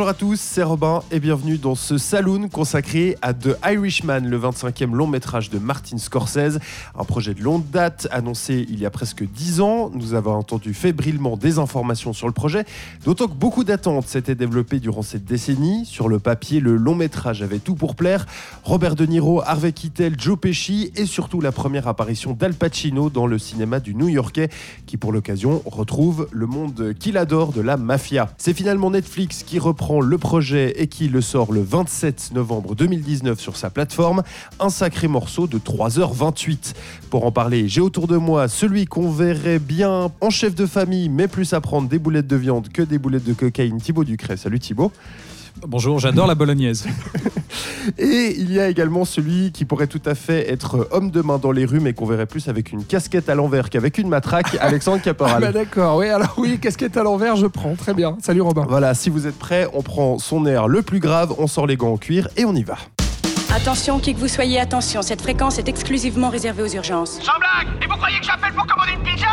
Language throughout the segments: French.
Bonjour à tous, c'est Robin et bienvenue dans ce saloon consacré à The Irishman, le 25e long métrage de Martin Scorsese, un projet de longue date annoncé il y a presque 10 ans. Nous avons entendu fébrilement des informations sur le projet, d'autant que beaucoup d'attentes s'étaient développées durant cette décennie. Sur le papier, le long métrage avait tout pour plaire. Robert De Niro, Harvey Keitel, Joe Pesci et surtout la première apparition d'Al Pacino dans le cinéma du New-Yorkais qui pour l'occasion retrouve le monde qu'il adore de la mafia. C'est finalement Netflix qui reprend le projet et qui le sort le 27 novembre 2019 sur sa plateforme. Un sacré morceau de 3h28. Pour en parler, j'ai autour de moi celui qu'on verrait bien en chef de famille, mais plus à prendre des boulettes de viande que des boulettes de cocaïne, Thibaut Ducret. Salut Thibaut. Bonjour, j'adore la bolognaise. Et il y a également celui qui pourrait tout à fait être homme de main dans les rues, mais qu'on verrait plus avec une casquette à l'envers qu'avec une matraque, Alexandre Caporal. Ah bah d'accord, oui, alors oui, casquette à l'envers, je prends, très bien. Salut Robin. Voilà, si vous êtes prêts, on prend son air le plus grave, on sort les gants en cuir et on y va. Attention, qui que vous soyez, attention, cette fréquence est exclusivement réservée aux urgences. Sans blague Et vous croyez que j'appelle pour commander une pizza?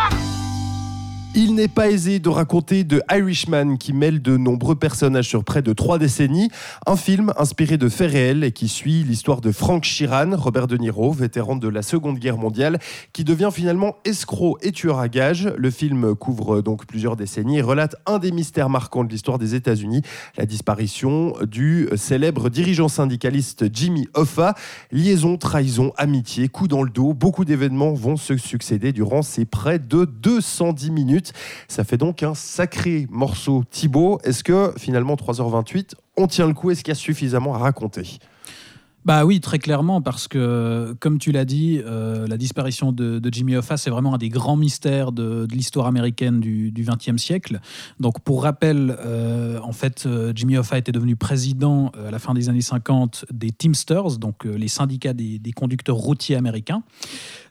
Il n'est pas aisé de raconter de Irishman qui mêle de nombreux personnages sur près de trois décennies. Un film inspiré de faits réels et qui suit l'histoire de Frank Sheeran, Robert De Niro, vétéran de la Seconde Guerre mondiale, qui devient finalement escroc et tueur à gages. Le film couvre donc plusieurs décennies et relate un des mystères marquants de l'histoire des États-Unis, la disparition du célèbre dirigeant syndicaliste Jimmy Hoffa. Liaison, trahison, amitié, coup dans le dos, beaucoup d'événements vont se succéder durant ces près de 210 minutes. Ça fait donc un sacré morceau. Thibaut, est-ce que finalement 3h28, on tient le coup? Est-ce qu'il y a suffisamment à raconter? Bah oui, très clairement, parce que, comme tu l'as dit, euh, la disparition de, Jimmy Hoffa, c'est vraiment un des grands mystères de, l'histoire américaine du XXe siècle. Donc, pour rappel, euh, en fait, euh, Jimmy Hoffa était devenu président à la fin des années 50 des Teamsters, donc les syndicats des, conducteurs routiers américains.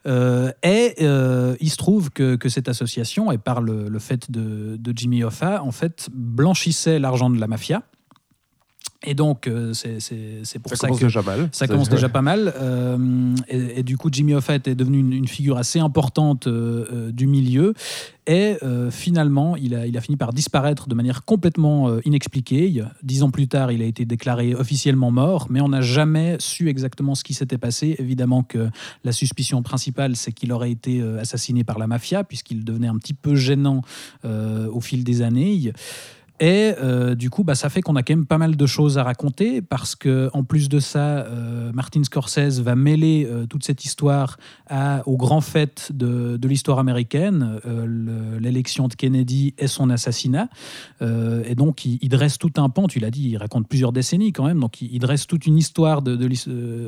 Et il se trouve que, cette association, et par le, le fait de, de Jimmy Hoffa, en fait, blanchissait l'argent de la mafia. Et donc, euh, c'est pour Ça ça, commence que déjà mal. ça commence déjà pas mal. euh, et, et du coup, Jimmy Hoffa est devenu une, une figure assez importante euh, du milieu. Et finalement, il a, il a fini par disparaître de manière complètement inexpliquée. Dix ans plus tard, il a été déclaré officiellement mort, mais on n'a jamais su exactement ce qui s'était passé. Évidemment que la suspicion principale, c'est qu'il aurait été assassiné par la mafia, puisqu'il devenait un petit peu gênant au fil des années. Et euh, du coup, bah, ça fait qu'on a quand même pas mal de choses à raconter parce que en plus de ça, euh, Martin Scorsese va mêler euh, toute cette histoire à, aux grands faits de, de l'histoire américaine, le- l'élection de Kennedy et son assassinat. Et donc, il, il dresse tout un pan. Tu l'as dit, il raconte plusieurs décennies quand même. Donc, il, il dresse toute une histoire de,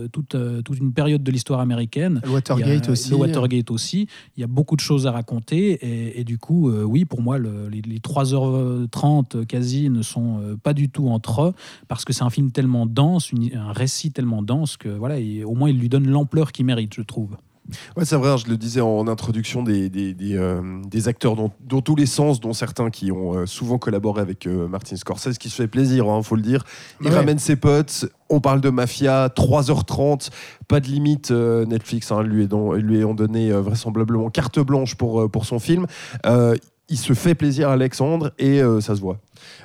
toute, toute une période de l'histoire américaine. Le Watergate a- aussi. Le Watergate aussi. Il y a beaucoup de choses à raconter. Et, et du coup, oui, pour moi, le- les, les 3h30 quasi ne sont euh, pas du tout entre eux, parce que c'est un film tellement dense, un récit tellement dense que voilà, et au moins il lui donne l'ampleur qu'il mérite, je trouve. Ouais, c'est vrai, hein, je le disais en introduction, des, des, des, euh, des acteurs dans, dans tous les sens, dont certains qui ont euh, souvent collaboré avec euh, Martin Scorsese, qui se fait plaisir, il faut le dire. Il Ouais. ramène ses potes, on parle de mafia, 3h30, pas de limite, euh, Netflix hein, lui, est dans- lui ont donné euh, vraisemblablement carte blanche pour, euh, pour son film. Euh, il se fait plaisir, Alexandre, et euh, ça se voit.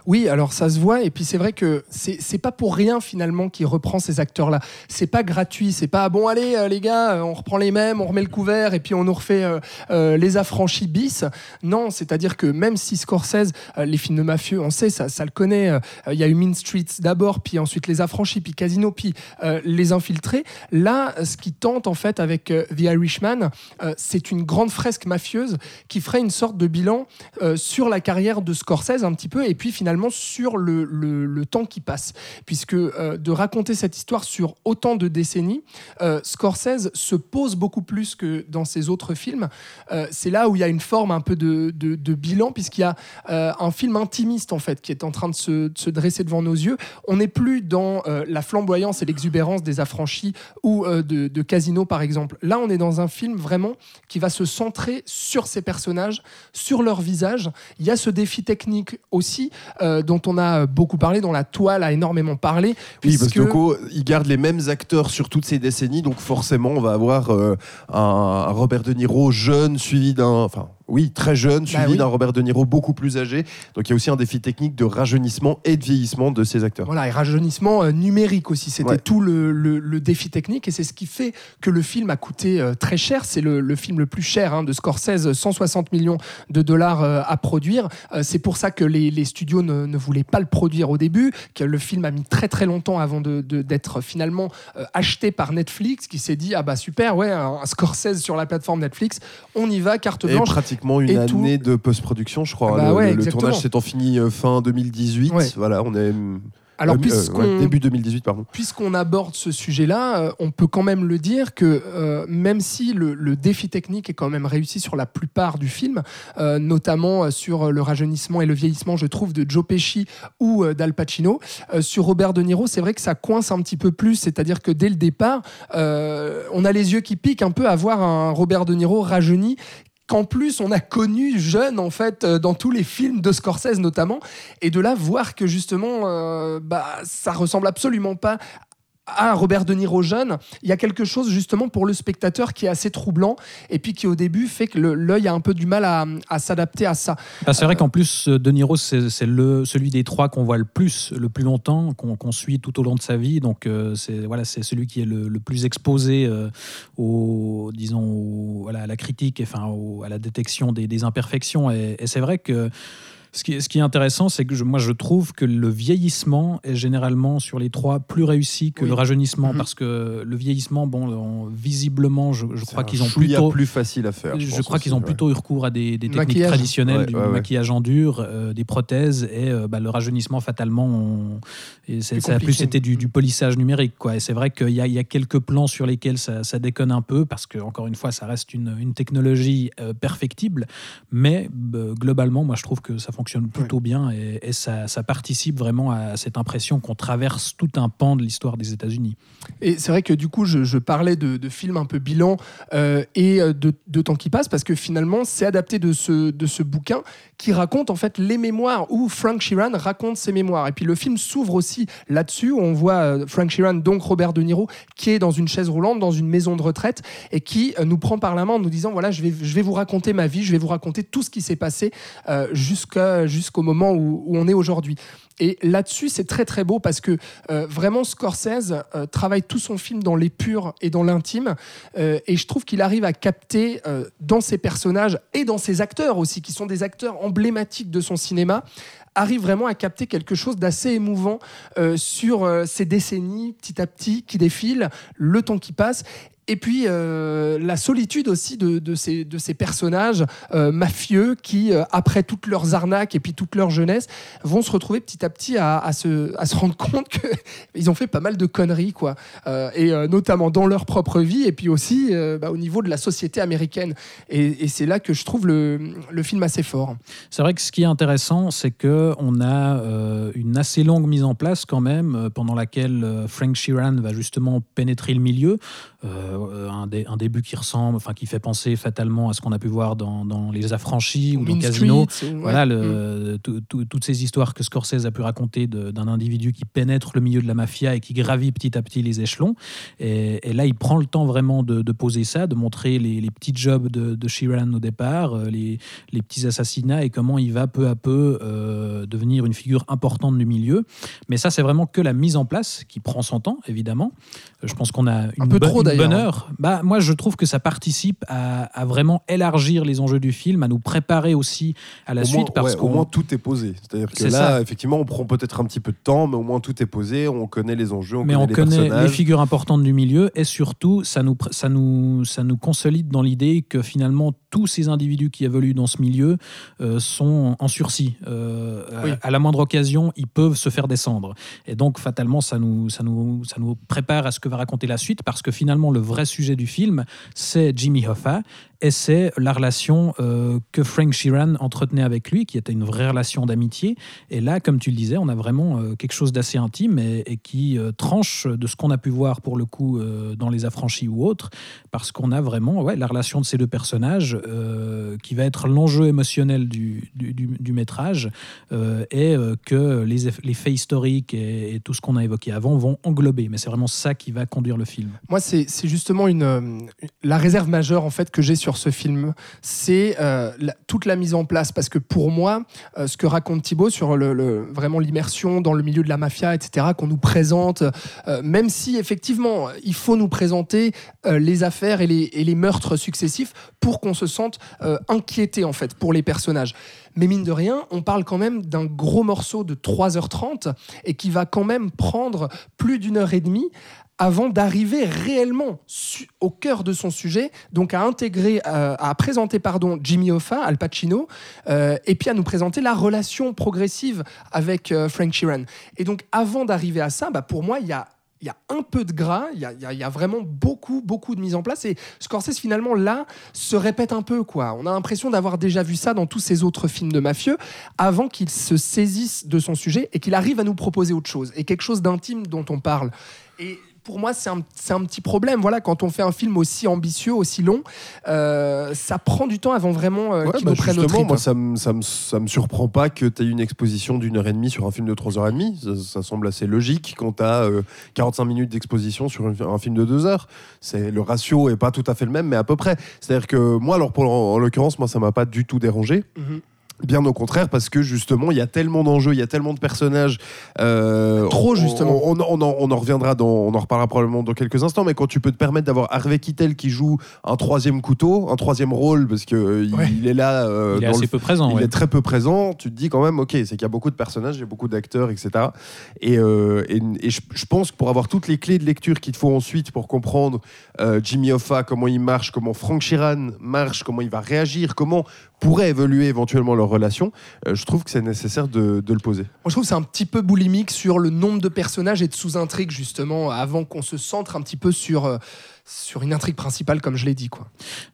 Oui, alors ça se voit, et puis c'est vrai que c'est pas pour rien finalement qu'il reprend ces acteurs-là. C'est pas gratuit, c'est pas bon, allez euh, les gars, euh, on reprend les mêmes, on remet le couvert, et puis on nous refait euh, les affranchis bis. Non, c'est-à-dire que même si Scorsese, les films de mafieux, on sait, ça, ça le connaît, il y a eu Mean Streets d'abord, puis ensuite les affranchis, puis Casino, puis les infiltrés. Là, ce qui tente en fait avec The Irishman, c'est une grande fresque mafieuse qui ferait une sorte de bilan sur la carrière de Scorsese un petit peu, et puis finalement sur le, le- temps qui passe. Puisque euh, de raconter cette histoire sur autant de décennies, euh, Scorsese se pose beaucoup plus que dans ses autres films. Euh, c'est là où il y a une forme un peu de, de- bilan, puisqu'il y a un film intimiste en fait qui est en train de se, se dresser devant nos yeux. On n'est plus dans la flamboyance et l'exubérance des affranchis ou de, de Casino par exemple. Là, on est dans un film vraiment qui va se centrer sur ces personnages, sur leur visage. Il y a ce défi technique aussi, euh, dont on a beaucoup parlé, dont la toile a énormément parlé. Oui, parce que Coco, il garde les mêmes acteurs sur toutes ces décennies, donc forcément, on va avoir euh, un, un Robert De Niro jeune suivi d'un. Enfin, oui, très jeune, suivi Bah oui. d'un Robert De Niro beaucoup plus âgé. Donc il y a aussi un défi technique de rajeunissement et de vieillissement de ces acteurs. Voilà, et rajeunissement euh, numérique aussi. C'était Ouais. tout le, le- le défi technique et c'est ce qui fait que le film a coûté euh, très cher. C'est le, le film le plus cher hein, de Scorsese, 160 millions de dollars euh, à produire. C'est pour ça que les, les studios ne, ne voulaient pas le produire au début, que le film a mis très très longtemps avant de- de- d'être finalement acheté par Netflix, qui s'est dit ah bah super, ouais, un, Scorsese sur la plateforme Netflix, on y va, carte Et blanche. Pratiquement une et tout. année de post-production, je crois. Bah le, ouais, le exactement. tournage s'étant fini euh, fin 2018. Ouais. Voilà, on est. Alors euh, euh, puisqu'on ouais, début 2018, pardon. puisqu'on aborde ce sujet-là, euh, on peut quand même le dire que euh, même si le, le défi technique est quand même réussi sur la plupart du film, notamment sur le rajeunissement et le vieillissement, je trouve, de Joe Pesci ou d'Al Pacino, sur Robert De Niro, c'est vrai que ça coince un petit peu plus, c'est-à-dire que dès le départ, on a les yeux qui piquent un peu à voir un Robert De Niro rajeuni qu'en plus on a connu jeune en fait euh, dans tous les films de Scorsese notamment. Et de là voir que justement euh, bah ça ressemble absolument pas à Robert De Niro jeune, il y a quelque chose justement pour le spectateur qui est assez troublant et puis qui au début fait que l'œil a un peu du mal à, s'adapter à ça. Ah, c'est vrai qu'en plus, euh, De Niro, c'est celui des trois qu'on voit le plus, le plus longtemps, qu'on suit tout au long de sa vie. Donc, euh, c'est celui qui est le, plus exposé euh, au, disons, à la critique, et, enfin, à la détection des, imperfections. Et c'est vrai que ce qui, est- ce qui est intéressant, c'est que je- moi, je trouve que le vieillissement est généralement sur les trois plus réussi que Oui. le rajeunissement, Mhm. parce que le vieillissement, bon, on- visiblement, je, je crois qu'ils ont plutôt plus facile à faire. je, crois qu'ils ont ouais. plutôt eu recours à des, des techniques Maquillage. traditionnelles, Ouais, du ouais, ouais. maquillage en dur, euh, des prothèses et euh, bah, le rajeunissement fatalement. on- et Plus ça a plus été du, du polissage numérique. Quoi. Et c'est vrai qu'il y, a- il y a quelques plans sur lesquels ça, ça déconne un peu parce que encore une fois, ça reste une, une technologie euh, perfectible, mais euh, globalement, moi je trouve que ça fonctionne plutôt bien et, et ça, ça participe vraiment à cette impression qu'on traverse tout un pan de l'histoire des États-Unis. Et c'est vrai que du coup, je, je parlais de, de films un peu bilan euh, et euh, de, de temps qui passe parce que finalement, c'est adapté de ce, de ce bouquin qui raconte en fait les mémoires où Frank Sheeran raconte ses mémoires. Et puis le film s'ouvre aussi là-dessus où on voit euh, Frank Sheeran, donc Robert De Niro, qui est dans une chaise roulante, dans une maison de retraite et qui nous prend par la main en nous disant voilà, je vais, je vais vous raconter ma vie, je vais vous raconter tout ce qui s'est passé euh, jusqu'à- jusqu'au moment où, on est aujourd'hui. Et là-dessus, c'est très très beau parce que euh, vraiment Scorsese euh, travaille tout son film dans l'épure et dans l'intime. Euh, et je trouve qu'il arrive à capter dans ses personnages et dans ses acteurs aussi, qui sont des acteurs emblématiques de son cinéma, arrive vraiment à capter quelque chose d'assez émouvant sur ces décennies petit à petit qui défilent, le temps qui passe. Et puis euh, la solitude aussi de, ces, personnages euh, mafieux qui, euh, après toutes leurs arnaques et puis toute leur jeunesse, vont se retrouver petit à petit à, se, rendre compte qu'ils ont fait pas mal de conneries, quoi. Et notamment dans leur propre vie et puis aussi bah, au niveau de la société américaine. Et, c'est là que je trouve le, le film assez fort. C'est vrai que ce qui est intéressant, c'est que on a une assez longue mise en place quand même, pendant laquelle Frank Sheeran va justement pénétrer le milieu. Euh, un, dé- un début qui ressemble, enfin qui fait penser fatalement à ce qu'on a pu voir dans, dans Les Affranchis ou dans Mean Casino. Ou-. Voilà, Mm. le, tout- tout- toutes ces histoires que Scorsese a pu raconter d'un individu qui pénètre le milieu de la mafia et qui gravit petit à petit les échelons. Et, et là, il prend le temps vraiment de, de poser ça, de montrer les, les petits jobs de, de Sheeran au départ, euh, les, les petits assassinats et comment il va peu à peu euh, devenir une figure importante du milieu. Mais ça, c'est vraiment que la mise en place qui prend son temps, évidemment. Je pense qu'on a une, peu bo- trop, bonne hein. heure. Bah, moi, je trouve que ça participe à, à vraiment élargir les enjeux du film, à nous préparer aussi à la Au suite moins, parce ouais, qu'on au moins tout est posé. C'est-à-dire que C'est là, ça. effectivement, on prend peut-être un petit peu de temps, mais au moins tout est posé, on connaît les enjeux, on mais connaît on les connaît les personnages. figures importantes du milieu et surtout ça nous, ça nous, ça nous consolide dans l'idée que finalement tous ces individus qui évoluent dans ce milieu euh, sont en sursis. Euh, à- à, la moindre occasion, ils peuvent se faire descendre. Et donc fatalement, ça nous, ça, nous, ça nous prépare à ce que va raconter la suite parce que finalement le vrai sujet du film, c'est Jimmy Hoffa et c'est la relation euh, que Frank Sheeran entretenait avec lui, qui était une vraie relation d'amitié. Et là, comme tu le disais, on a vraiment euh, quelque chose d'assez intime et, qui euh, tranche de ce qu'on a pu voir pour le coup dans Les Affranchis ou autres, parce qu'on a vraiment la relation de ces deux personnages qui va être l'enjeu émotionnel du, du, du- métrage et que les, les faits historiques et, tout ce qu'on a évoqué avant vont englober. Mais c'est vraiment ça qui va conduire le film. Moi, c'est justement une, la réserve majeure en fait que j'ai sur ce film, c'est euh, toute la mise en place. Parce que pour moi, euh, ce que raconte Thibaut sur le, vraiment l'immersion dans le milieu de la mafia, etc., qu'on nous présente, euh, même si effectivement il faut nous présenter les affaires et les, et les meurtres successifs pour qu'on se sente inquiété en fait pour les personnages. Mais mine de rien, on parle quand même d'un gros morceau de 3h30 et qui va quand même prendre plus d'une heure et demie avant d'arriver réellement au cœur de son sujet, donc à intégrer, euh, à présenter pardon Jimmy Hoffa, Al Pacino, euh, et puis à nous présenter la relation progressive avec euh, Frank Sheeran. Et donc avant d'arriver à ça, bah, pour moi il y a un peu de gras, il y a, vraiment beaucoup, beaucoup de mise en place. Et Scorsese, finalement, là, se répète un peu. On a l'impression d'avoir déjà vu ça dans tous ses autres films de mafieux, avant qu'il se saisisse de son sujet et qu'il arrive à nous proposer autre chose, et quelque chose d'intime dont on parle. Pour moi, c'est un, un petit problème. Voilà, quand on fait un film aussi ambitieux, aussi long, euh, ça prend du temps avant vraiment euh, Ouais, qu'il bah prenne justement, trip. moi, ça me, ça, me, ça me surprend pas que tu aies une exposition d'une heure et demie sur un film de trois heures et demie. Ça, ça semble assez logique quand tu as 45 minutes d'exposition sur un, un film de deux heures. C'est Le ratio est pas tout à fait le même, mais à peu près. C'est-à-dire que moi, alors pour, en, en l'occurrence, moi, ça m'a pas du tout dérangé. Mhm. Bien au contraire, parce que justement, il y a tellement d'enjeux, il y a tellement de personnages. euh, Trop, on- justement. On, on en, on en reviendra, dans, on en reparlera probablement dans quelques instants, mais quand tu peux te permettre d'avoir Harvey Keitel qui joue un troisième couteau, un troisième rôle, parce que euh, il, Ouais. il est là. euh, Il est dans assez le peu présent. il ouais. est très peu présent. Tu te dis quand même, ok, c'est qu'il y a beaucoup de personnages, il y a beaucoup d'acteurs, etc. Et, euh, et, et je, je pense que pour avoir toutes les clés de lecture qu'il te faut ensuite pour comprendre euh, Jimmy Hoffa, comment il marche, comment Frank Sheeran marche, comment il va réagir, comment pourrait évoluer éventuellement leur relation, euh, je trouve que c'est nécessaire de, le poser. Moi, je trouve que c'est un petit peu boulimique sur le nombre de personnages et de sous-intrigues, justement, avant qu'on se centre un petit peu sur, euh, sur une intrigue principale, comme je l'ai dit. Quoi.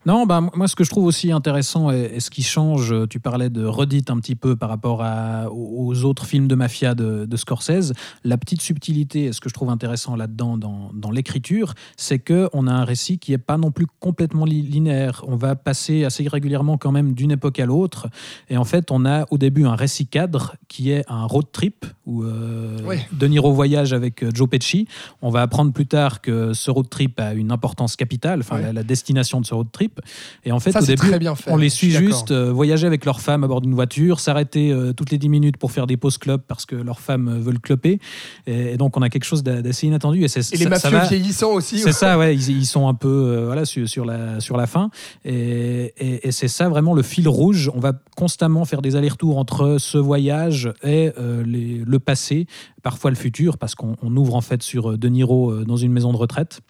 Non, bah, moi, ce que je trouve aussi intéressant et, et ce qui change, tu parlais de redite un petit peu par rapport à- aux autres films de mafia de, de Scorsese, la petite subtilité, et ce que je trouve intéressant là-dedans, dans, dans l'écriture, c'est qu'on a un récit qui n'est pas non plus complètement li- linéaire. On va passer assez régulièrement quand même d'une époque à l'autre. Et en fait, on a au début un récit cadre qui est un road trip où euh, Ouais. De Niro voyage avec euh, Joe Pesci. On va apprendre plus tard que ce road trip a une importance capitale, enfin Ouais. la, la destination de ce road trip. Et en fait, Ça, au début, très bien fait. on les je suis suit juste euh, voyager avec leur femme à bord d'une voiture, s'arrêter euh, toutes les 10 minutes pour faire des pauses club parce que leurs femmes euh, veulent cloper. Et, et donc, on a quelque chose d'a- d'assez inattendu. Et, c'est- Et les ça- ça mafieux va- vieillissants aussi. c'est ça, ouais, ils, ils sont un peu euh, voilà, sur, sur la, sur la fin. Et, et- et c'est ça vraiment le fil rouge. On va constamment faire des allers-retours entre ce voyage et les- le passé, parfois le futur, parce qu'on on ouvre en fait sur De Niro dans une maison de retraite.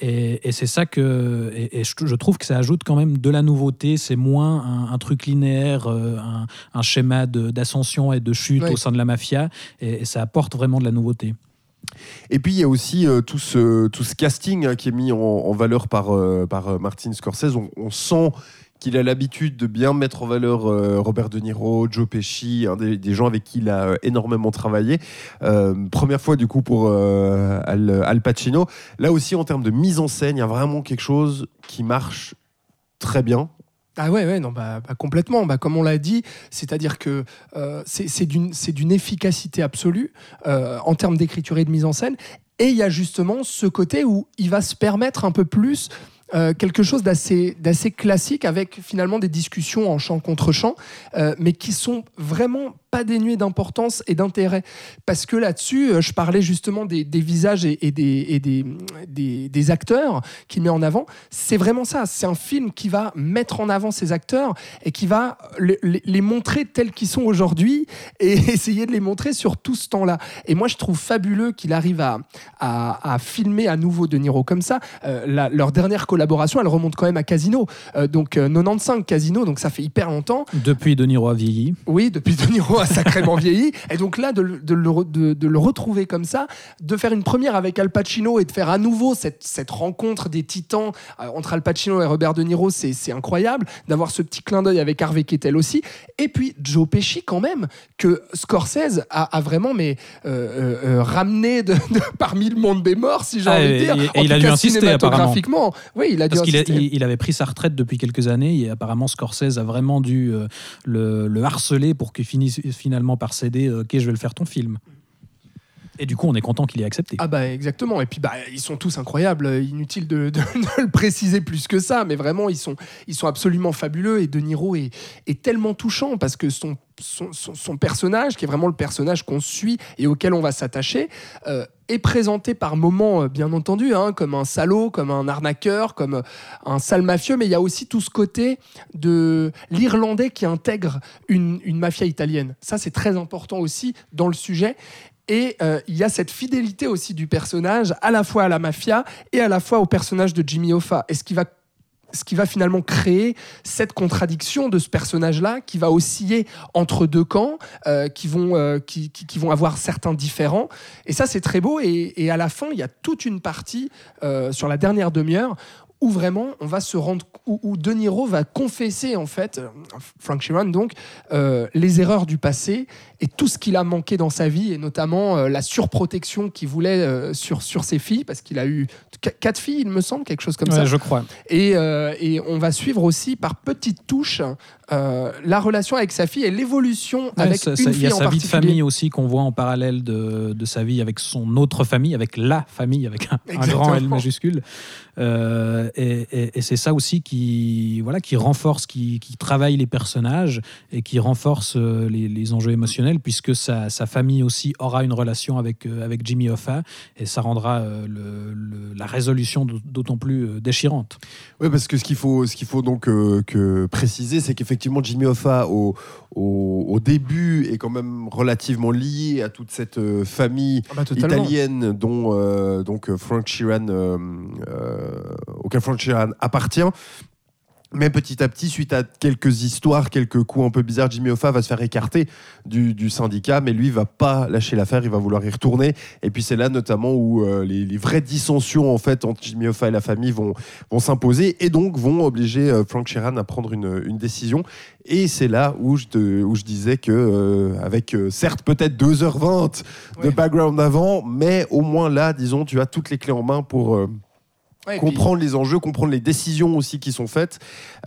Et, et c'est ça que. Et, et je, trouve que ça ajoute quand même de la nouveauté. C'est moins un, un truc linéaire, euh, un, un schéma d'ascension et de chute Ouais. au sein de la mafia. Et, et ça apporte vraiment de la nouveauté. Et puis il y a aussi euh, tout, ce, tout ce casting hein, qui est mis en, en valeur par, euh, par Martin Scorsese. On, on sent qu'il a l'habitude de bien mettre en valeur euh, Robert De Niro, Joe Pesci, hein, des, gens avec qui il a euh, énormément travaillé. Euh, première fois du coup pour Al, Pacino. Là aussi en termes de mise en scène, il y a vraiment quelque chose qui marche très bien. Ah ouais, ouais, non, bah, bah, complètement. Bah, comme on l'a dit, c'est-à-dire que c'est d'une efficacité absolue en termes d'écriture et de mise en scène. Et il y a justement ce côté où il va se permettre un peu plus euh, quelque chose d'assez classique avec finalement des discussions en chant contre chant, euh, mais qui sont vraiment pas dénuées d'importance et d'intérêt. Parce que là-dessus, euh, je parlais justement des, des visages et, et des, et des, des, des acteurs qu'il met en avant. C'est vraiment ça. C'est un film qui va mettre en avant ces acteurs et qui va les, les- les montrer tels qu'ils sont aujourd'hui et essayer de les montrer sur tout ce temps-là. Et moi, je trouve fabuleux qu'il arrive à, à, à filmer à nouveau De Niro comme ça. Euh, la- leur dernière collaboration, elle remonte quand même à Casino. Euh, donc euh, 95 Casino, donc ça fait hyper longtemps. Depuis De Niro a vieilli. Oui, depuis De Niro a sacrément vieilli. Et donc là, de, le- de le, re- de- de le retrouver comme ça, de faire une première avec Al Pacino et de faire à nouveau cette, cette rencontre des titans euh, entre Al Pacino et Robert De Niro, c'est incroyable. D'avoir ce petit clin d'œil avec Harvey Keitel aussi. Et puis Joe Pesci quand même, que Scorsese a, a vraiment mais, euh, euh, ramené de, parmi le monde des morts, si j'ai Ah, envie de dire. et En il a dû insister, apparemment. Oui, il a dû Parce qu'il a- insister. il, il avait pris sa retraite depuis quelques années et apparemment Scorsese a vraiment dû euh, le, le harceler pour qu'il finisse finalement par céder euh, Ok, je vais le faire ton film. Et du coup, on est content qu'il ait accepté. Ah bah exactement. Et puis bah ils sont tous incroyables. Inutile de, le préciser plus que ça, mais vraiment ils sont ils sont absolument fabuleux. Et De Niro est, tellement touchant parce que son- son personnage, qui est vraiment le personnage qu'on suit et auquel on va s'attacher, euh, est présenté par moments, euh, bien entendu, hein, comme un salaud, comme un arnaqueur, comme euh, un sale mafieux, mais il y a aussi tout ce côté de l'Irlandais qui intègre une, une mafia italienne. Ça, c'est très important aussi dans le sujet. Et euh, il y a cette fidélité aussi du personnage, à la fois à la mafia et à la fois au personnage de Jimmy Hoffa. Et ce qui va finalement créer cette contradiction de ce personnage-là qui va osciller entre deux camps, euh, qui, vont, euh, qui, qui- vont avoir certains différents. Et ça, c'est très beau. Et, à la fin, il y a toute une partie sur la dernière demi-heure où vraiment on va se rendre où, où De Niro va confesser en fait euh, Frank Sheeran donc euh, les erreurs du passé et tout ce qu'il a manqué dans sa vie et notamment euh, la surprotection qu'il voulait euh, sur sur ses filles parce qu'il a eu qu- quatre filles il me semble quelque chose comme Ouais, ça je crois. et, euh, et on va suivre aussi par petites touches euh, la relation avec sa fille et l'évolution Ouais, avec ça- une ça- il y fille a en sa vie de famille aussi qu'on voit en parallèle de, de sa vie avec son autre famille, avec la famille, avec un, un grand L majuscule. Euh, et et- et c'est ça aussi qui, voilà, qui renforce, qui, qui travaille les personnages et qui renforce euh, les, les enjeux émotionnels, puisque sa, sa famille aussi aura une relation avec, avec Jimmy Hoffa, et ça rendra le- la résolution d'autant plus euh, déchirante. Oui, parce que ce qu'il faut, ce qu'il faut donc euh, que préciser, c'est qu'effectivement Jimmy Hoffa au, au, au début est quand même relativement lié à toute cette euh, famille Ah bah, italienne dont euh, donc Frank Sheeran, euh, euh, auquel Frank Sheeran appartient. Mais petit à petit, suite à quelques histoires, quelques coups un peu bizarres, Jimmy Hoffa va se faire écarter du, du syndicat, mais lui va pas lâcher l'affaire, il va vouloir y retourner. Et puis c'est là notamment où euh, les, les vraies dissensions en fait entre Jimmy Hoffa et la famille vont, vont s'imposer et donc vont obliger euh, Frank Sheeran à prendre une, une décision. Et c'est là où je, te- où je disais que euh, avec certes peut-être 2h20 de Ouais. background avant, mais au moins là, disons, tu as toutes les clés en main pour Ouais, et puis- comprendre les enjeux, comprendre les décisions aussi qui sont faites,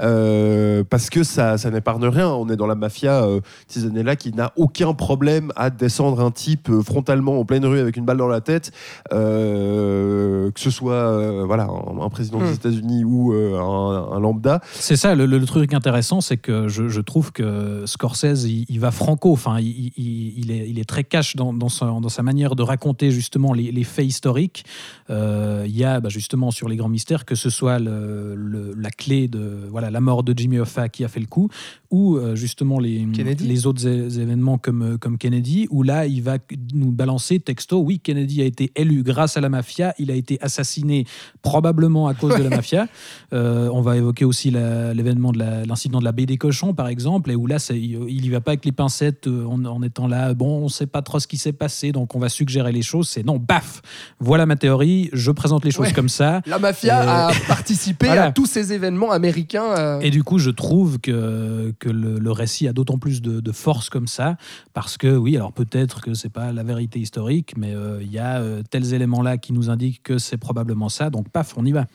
euh, parce que ça, ça n'épargne rien. On est dans la mafia euh, ces années-là qui n'a aucun problème à descendre un type euh, frontalement en pleine rue avec une balle dans la tête, euh, que ce soit euh, voilà un, un président des Hmm. États-Unis ou euh, un, un lambda. C'est ça, le, le truc intéressant, c'est que je, je trouve que Scorsese, il, il va franco, enfin, il, il- il est, il est très cash dans, dans, son- dans sa manière de raconter justement les, les faits historiques. Euh, il y a bah, justement sur les grands mystères, que ce soit le- le- la clé de voilà, la mort de Jimmy Hoffa qui a fait le coup, ou euh, justement les, Kennedy. les autres événements comme, euh, comme Kennedy, où là, il va nous balancer texto, oui, Kennedy a été élu grâce à la mafia, il a été assassiné probablement à cause de la mafia. Euh, on va évoquer aussi l'événement de l'incident de la baie des cochons, par exemple, et où là, il y va pas avec les pincettes en, en étant là, bon, on sait pas trop ce qui s'est passé, donc on va suggérer les choses. C'est non, baf, voilà ma théorie, je présente les choses Ouais. comme ça. La mafia Et- a participé Voilà. à tous ces événements américains. euh, Et du coup, je trouve que, que le, le récit a d'autant plus de, de force comme ça, parce que oui, alors peut-être que c'est pas la vérité historique, mais euh, il y a euh, tels éléments-là qui nous indiquent que c'est probablement ça, donc paf, on y va.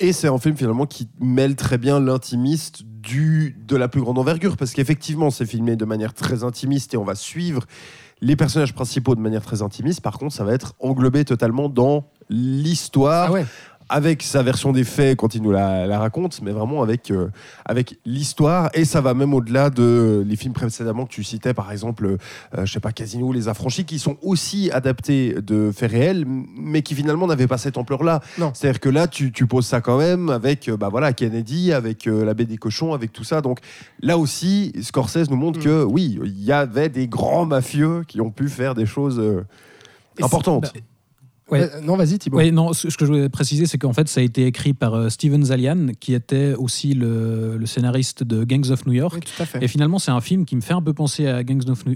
Et c'est un film finalement qui mêle très bien l'intimiste du de la plus grande envergure parce qu'effectivement c'est filmé de manière très intimiste et on va suivre les personnages principaux de manière très intimiste. Par contre, ça va être englobé totalement dans l'histoire Ah ouais. Avec sa version des faits quand il nous la, la raconte, mais vraiment avec, euh, avec l'histoire. Et ça va même au-delà de les films précédemment que tu citais, par exemple, euh, je sais pas, Casino ou Les Affranchis, qui sont aussi adaptés de faits réels, mais qui finalement n'avaient pas cette ampleur-là. C'est-à-dire que là, tu, tu poses ça quand même avec euh, bah voilà, Kennedy, avec euh, la baie des cochons, avec tout ça. Donc là aussi, Scorsese nous montre Mm. que oui, il y avait des grands mafieux qui ont pu faire des choses importantes. Ouais. Euh, non, vas-y Thibaut. Oui, non, ce que je voulais préciser, c'est qu'en fait, ça a été écrit par euh, Steven Zalian, qui était aussi le, le scénariste de Gangs of New York. Oui, tout à fait. Et finalement, c'est un film qui me fait un peu penser à Gangs of New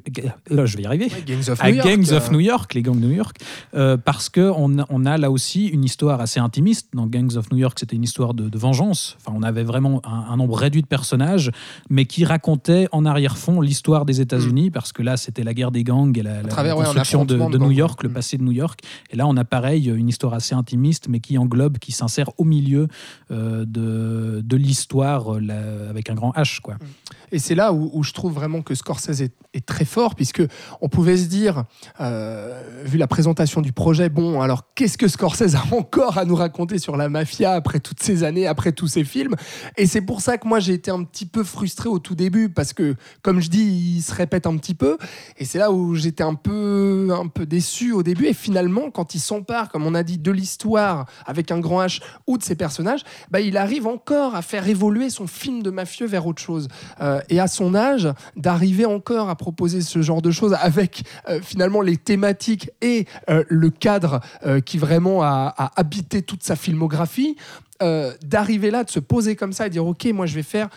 Là, je vais y arriver. Ouais, Gangs of à New York, Gangs of euh, New York, les gangs de New York, euh, parce que on, a- là aussi une histoire assez intimiste. Dans Gangs of New York, c'était une histoire de, de vengeance. Enfin, on avait vraiment un, un nombre réduit de personnages, mais qui racontait en arrière-fond l'histoire des États-Unis, parce que là, c'était la guerre des gangs et la, la travers, ouais, un construction de, affrontement de de New. York, le Mm. passé de New York. Et là, on a pareil une histoire assez intimiste, mais qui englobe, qui s'insère au milieu euh, de, de l'histoire euh, avec un grand H, quoi. Et c'est là où, je trouve vraiment que Scorsese est, très fort, puisque on pouvait se dire, euh, vu la présentation du projet, bon, alors qu'est-ce que Scorsese a encore à nous raconter sur la mafia après toutes ces années, après tous ces films? Et c'est pour ça que moi j'ai été un petit peu frustré au tout début, parce que, comme je dis, il se répète un petit peu. Et c'est là où j'étais un peu, un peu déçu au début. Et finalement, quand il s'empare, comme on a dit, de l'histoire avec un grand H ou de ses personnages, bah, il arrive encore à faire évoluer son film de mafieux vers autre chose. Euh, et à son âge, d'arriver encore à proposer ce genre de choses avec euh, finalement les thématiques et euh, le cadre qui vraiment a, habité toute sa filmographie, d'arriver là, de se poser comme ça et dire ok, moi je vais faire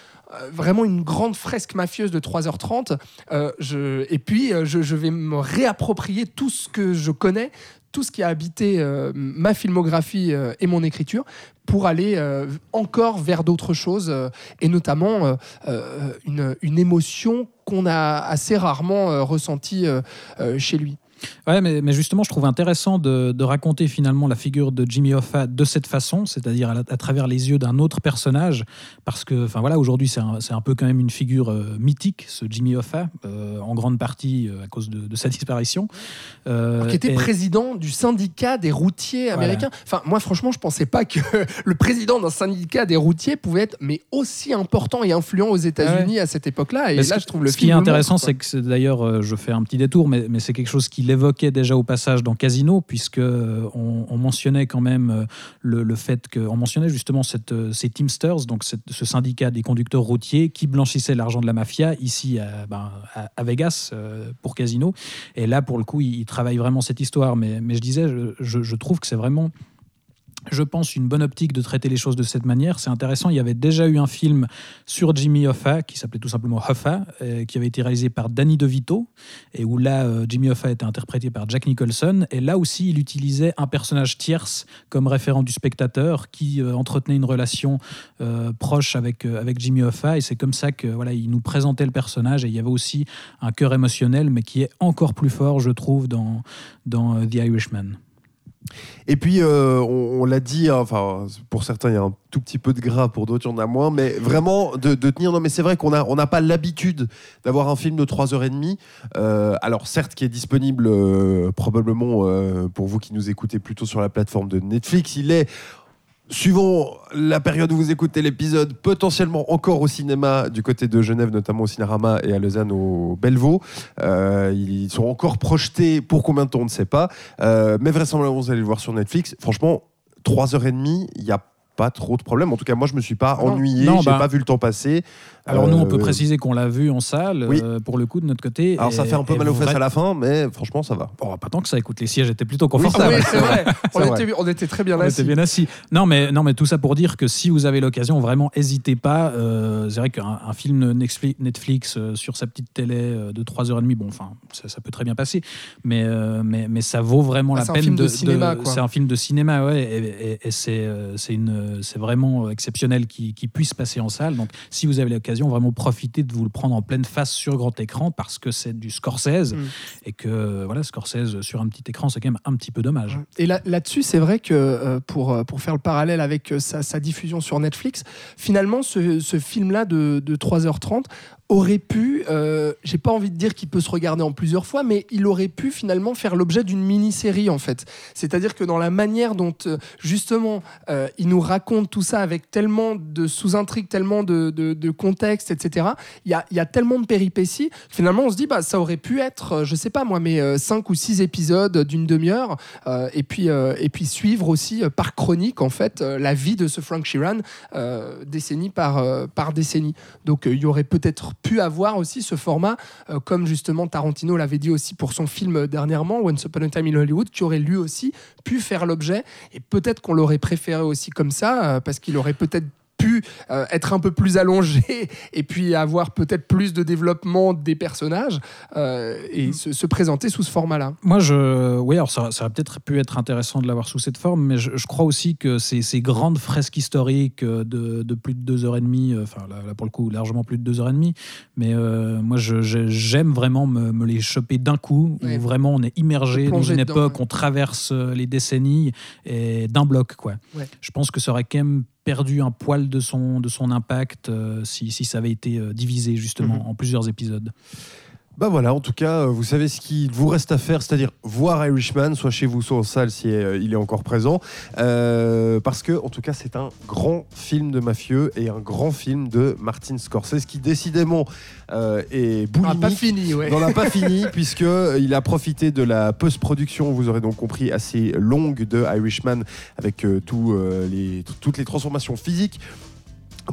vraiment une grande fresque mafieuse de 3h30 euh, je, et puis je, je vais me réapproprier tout ce que je connais tout ce qui a habité euh, ma filmographie euh, et mon écriture pour aller euh, encore vers d'autres choses et notamment une, émotion qu'on a assez rarement ressentie chez lui. Ouais, mais, mais justement, je trouve intéressant de, de raconter finalement la figure de Jimmy Hoffa de cette façon, c'est-à-dire à, travers les yeux d'un autre personnage, parce que, enfin voilà, aujourd'hui c'est un, peu quand même une figure euh, mythique, ce Jimmy Hoffa, euh, en grande partie euh, à cause de, de sa disparition. Qui était et- président du syndicat des routiers américains. Enfin, moi, franchement, je pensais pas que le président d'un syndicat des routiers pouvait être mais aussi important et influent aux États-Unis à cette époque-là. Et Mais là, je trouve le Ce film qui est intéressant, c'est que d'ailleurs, je fais un petit détour, mais, mais c'est quelque chose qu'il évoquait déjà au passage dans Casino, puisque euh, on, on mentionnait quand même euh, le, le fait qu'on mentionnait justement cette, euh, ces Teamsters, donc ce syndicat des conducteurs routiers qui blanchissaient l'argent de la mafia ici à, ben, à- Vegas pour Casino. Et là, pour le coup, il, il travaille vraiment cette histoire. Mais, mais je disais, je- je trouve que c'est vraiment je pense, une bonne optique de traiter les choses de cette manière. C'est intéressant. Il y avait déjà eu un film sur Jimmy Hoffa qui s'appelait tout simplement Hoffa, euh, qui avait été réalisé par Danny DeVito, et où là, euh, Jimmy Hoffa était interprété par Jack Nicholson. Et là aussi, il utilisait un personnage tierce comme référent du spectateur qui euh, entretenait une relation proche avec, avec Jimmy Hoffa. Et c'est comme ça que voilà, il nous présentait le personnage. Et il y avait aussi un cœur émotionnel, mais qui est encore plus fort, je trouve, dans, dans The Irishman. Et puis, euh, on, l'a dit, hein, enfin, pour certains, il y a un tout petit peu de gras, pour d'autres, il y en a moins, mais vraiment de, tenir. Non, mais c'est vrai qu'on n'a on pas l'habitude d'avoir un film de 3h30. Euh, alors, certes, qui est disponible euh, probablement pour vous qui nous écoutez plutôt sur la plateforme de Netflix. Il est. Suivant la période où vous écoutez l'épisode, potentiellement encore au cinéma du côté de Genève, notamment au Cinérama et à Lausanne au Bellevaux. Euh, ils sont encore projetés pour combien de temps, on ne sait pas. Euh, mais vraisemblablement, vous allez le voir sur Netflix. Franchement, 3h30, il n'y a pas trop de problème. En tout cas, moi, je me suis pas Non. ennuyé, j'ai bah, pas vu le temps passer. Alors nous, on peut Euh, préciser qu'on l'a vu en salle, oui. euh, pour le coup, de notre côté. Alors, ça fait un peu mal aux fesses vrai- à la fin, mais franchement, ça va. Oh, pas tant que ça, écoute, les sièges étaient plutôt confortables. Oui, c'est vrai. on, était, on était très bien On assis. était bien assis. Non mais, non, mais tout ça pour dire que si vous avez l'occasion, vraiment, n'hésitez pas. Euh, c'est vrai qu'un un film Netflix, sur sa petite télé de 3h30, bon, enfin, ça, ça peut très bien passer, mais, mais, mais ça vaut vraiment Ah, la c'est un peine film de cinéma, quoi. C'est un film de cinéma, ouais, et, et- et c'est euh, c'est vraiment exceptionnel qu'il puisse passer en salle. Donc, si vous avez l'occasion, vraiment profitez de vous le prendre en pleine face sur grand écran parce que c'est du Scorsese Mm. et que voilà, Scorsese sur un petit écran, c'est quand même un petit peu dommage. Et là- là-dessus, c'est vrai que euh, pour, euh, pour faire le parallèle avec euh, sa, sa diffusion sur Netflix, finalement, ce, ce film-là de, de 3h30 aurait pu, euh, j'ai pas envie de dire qu'il peut se regarder en plusieurs fois, mais il aurait pu finalement faire l'objet d'une mini-série en fait. C'est-à-dire que dans la manière dont euh, justement euh, il nous raconte tout ça avec tellement de sous-intrigues, tellement de, de, contexte, etc. Il y a, y a tellement de péripéties. Finalement, on se dit, bah, ça aurait pu être, euh, je sais pas moi, mais 5 ou 6 épisodes d'une demi-heure, et, puis, et puis suivre aussi par chronique, en fait, la vie de ce Frank Sheeran, décennie par, par décennie. Donc, il y aurait peut-être pu avoir aussi ce format, euh, comme justement Tarantino l'avait dit aussi pour son film dernièrement, Once Upon a Time in Hollywood, qui aurait lui aussi pu faire l'objet. Et peut-être qu'on l'aurait préféré aussi comme ça, euh, parce qu'il aurait peut-être pu euh, être un peu plus allongé et puis avoir peut-être plus de développement des personnages euh, et se, se présenter sous ce format-là. Moi, je, oui, alors ça, ça aurait peut-être pu être intéressant de l'avoir sous cette forme, mais je, je crois aussi que ces, ces grandes fresques historiques de, de plus de deux heures et demie, euh, enfin là, là, pour le coup largement plus de deux heures et demie, mais euh, moi j'aime vraiment me, me les choper d'un coup, Ouais. où vraiment on est immergé dans une dedans, époque, on traverse les décennies et d'un bloc quoi. Ouais. Je pense que ça aurait quand même perdu un poil de son, de son impact euh, si, si ça avait été euh, divisé justement Mhm. en plusieurs épisodes. Bah voilà, en tout cas, euh, vous savez ce qu'il vous reste à faire, c'est-à-dire voir Irishman, soit chez vous, soit en salle si euh, il est encore présent. Euh, parce que, en tout cas, c'est un grand film de mafieux et un grand film de Martin Scorsese qui, décidément, euh, est n'a boulimique. pas fini, ouais. n'en a pas fini puisque il a profité de la post-production, vous aurez donc compris, assez longue de Irishman avec euh, tout, les, toutes les transformations physiques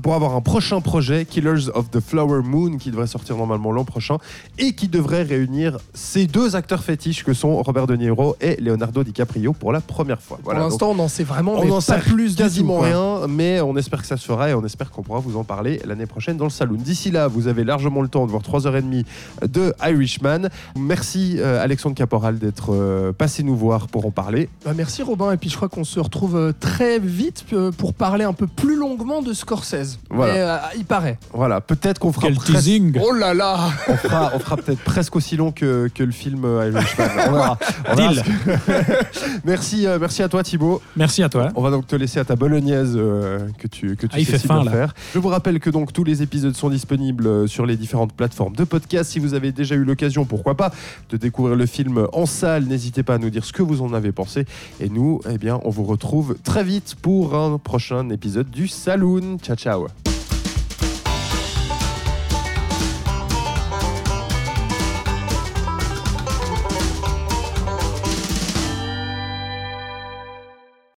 pour avoir un prochain projet, Killers of the Flower Moon, qui devrait sortir normalement l'an prochain et qui devrait réunir ces deux acteurs fétiches que sont Robert De Niro et Leonardo DiCaprio pour la première fois. Pour Voilà, l'instant, on n'en sait vraiment on pas sait plus quasiment tout, rien, mais on espère que ça se fera et on espère qu'on pourra vous en parler l'année prochaine dans le salon. D'ici là, vous avez largement le temps de voir 3h30 de Irishman. Merci euh, Alexandre Caporal d'être euh, passé nous voir pour en parler. Bah, merci Robin, et puis je crois qu'on se retrouve euh, très vite pour parler un peu plus longuement de Scorsese. Voilà. Mais, euh, il paraît. Voilà, peut-être qu'on fera, Quel presque- teasing Oh là là on fera, on fera peut-être presque aussi long que, que le film euh, Irishman. On verra. On verra Deal. ce que- merci, euh, merci à toi Thibaut. Merci à toi. On va donc te laisser à ta bolognaise euh, que tu, que tu Ah, il sais fait si faim, bien là. faire. Je vous rappelle que donc tous les épisodes sont disponibles euh, sur les différentes plateformes de podcast. Si vous avez déjà eu l'occasion, pourquoi pas, de découvrir le film en salle, n'hésitez pas à nous dire ce que vous en avez pensé. Et nous, eh bien, on vous retrouve très vite pour un prochain épisode du Saloon. Ciao, ciao. Shower.